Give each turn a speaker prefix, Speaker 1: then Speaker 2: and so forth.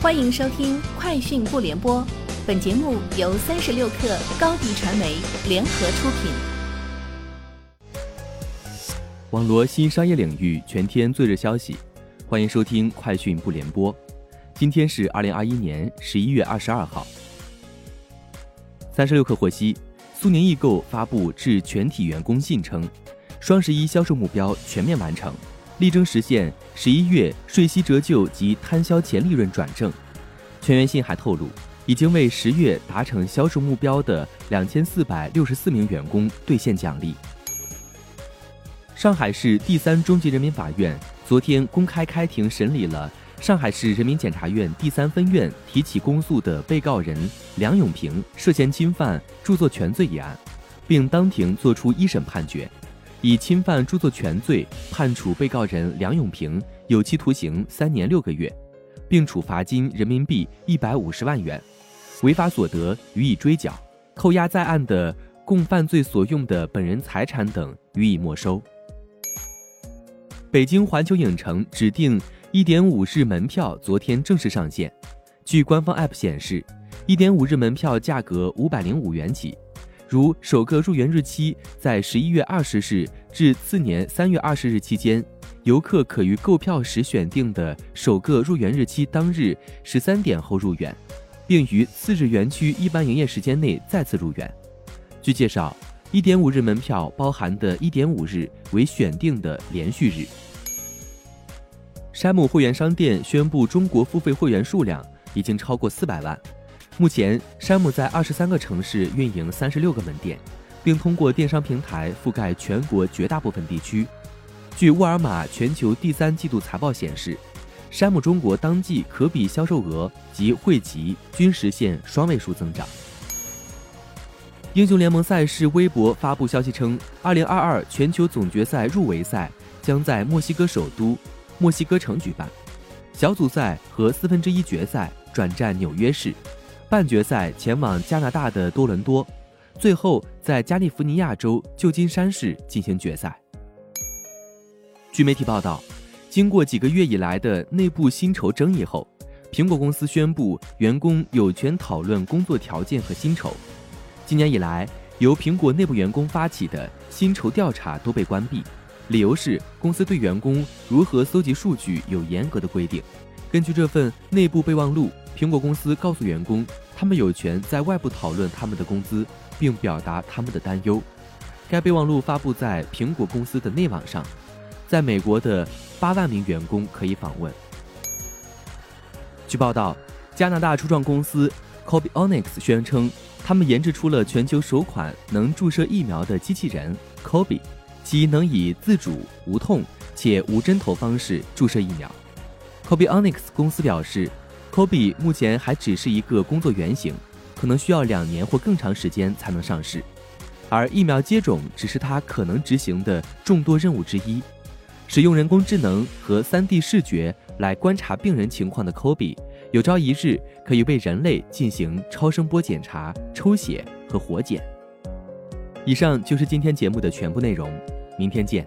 Speaker 1: 欢迎收听《快讯不联播》，本节目由三十六克高低传媒联合出品。
Speaker 2: 网罗新商业领域全天最热消息，欢迎收听《快讯不联播》。今天是二零二一年十一月二十二号。三十六氪获悉，苏宁易购发布致全体员工信称，双十一销售目标全面完成。力争实现十一月税息折旧及摊销前利润转正。全员信还透露，已经为十月达成销售目标的两千四百六十四名员工兑现奖励。上海市第三中级人民法院昨天公开开庭审理了上海市人民检察院第三分院提起公诉的被告人梁永平涉嫌侵犯著作权罪一案，并当庭作出一审判决。以侵犯著作权罪判处被告人梁永平有期徒刑三年六个月，并处罚金人民币一百五十万元，违法所得予以追缴，扣押在案的共犯罪所用的本人财产等予以没收。北京环球影城指定一点五日门票昨天正式上线，据官方 App 显示，一点五日门票价格五百零五元起。如首个入园日期在十一月二十日至次年三月二十日期间，游客可于购票时选定的首个入园日期当日十三点后入园，并于次日园区一般营业时间内再次入园。据介绍，一点五日门票包含的一点五日为选定的连续日。山姆会员商店宣布，中国付费会员数量已经超过四百万。目前，山姆在二十三个城市运营三十六个门店，并通过电商平台覆盖全国绝大部分地区。据沃尔玛全球第三季度财报显示，山姆中国当季可比销售额及汇集均实现双位数增长。英雄联盟赛事微博发布消息称，二零二二全球总决赛入围赛将在墨西哥首都墨西哥城举办，小组赛和四分之一决赛转战纽约市。半决赛前往加拿大的多伦多，最后在加利福尼亚州旧金山市进行决赛。据媒体报道，经过几个月以来的内部薪酬争议后，苹果公司宣布员工有权讨论工作条件和薪酬。今年以来，由苹果内部员工发起的薪酬调查都被关闭，理由是公司对员工如何搜集数据有严格的规定。根据这份内部备忘录。苹果公司告诉员工，他们有权在外部讨论他们的工资，并表达他们的担忧。该备忘录发布在苹果公司的内网上，在美国的八万名员工可以访问。据报道，加拿大初创公司 Cobionix 宣称，他们研制出了全球首款能注射疫苗的机器人 Cobi，其能以自主、无痛且无针头方式注射疫苗。Cobionix 公司表示。Kobe 目前还只是一个工作原型，可能需要两年或更长时间才能上市。而疫苗接种只是它可能执行的众多任务之一。使用人工智能和 3D 视觉来观察病人情况的 Kobe，有朝一日可以为人类进行超声波检查、抽血和活检。以上就是今天节目的全部内容，明天见。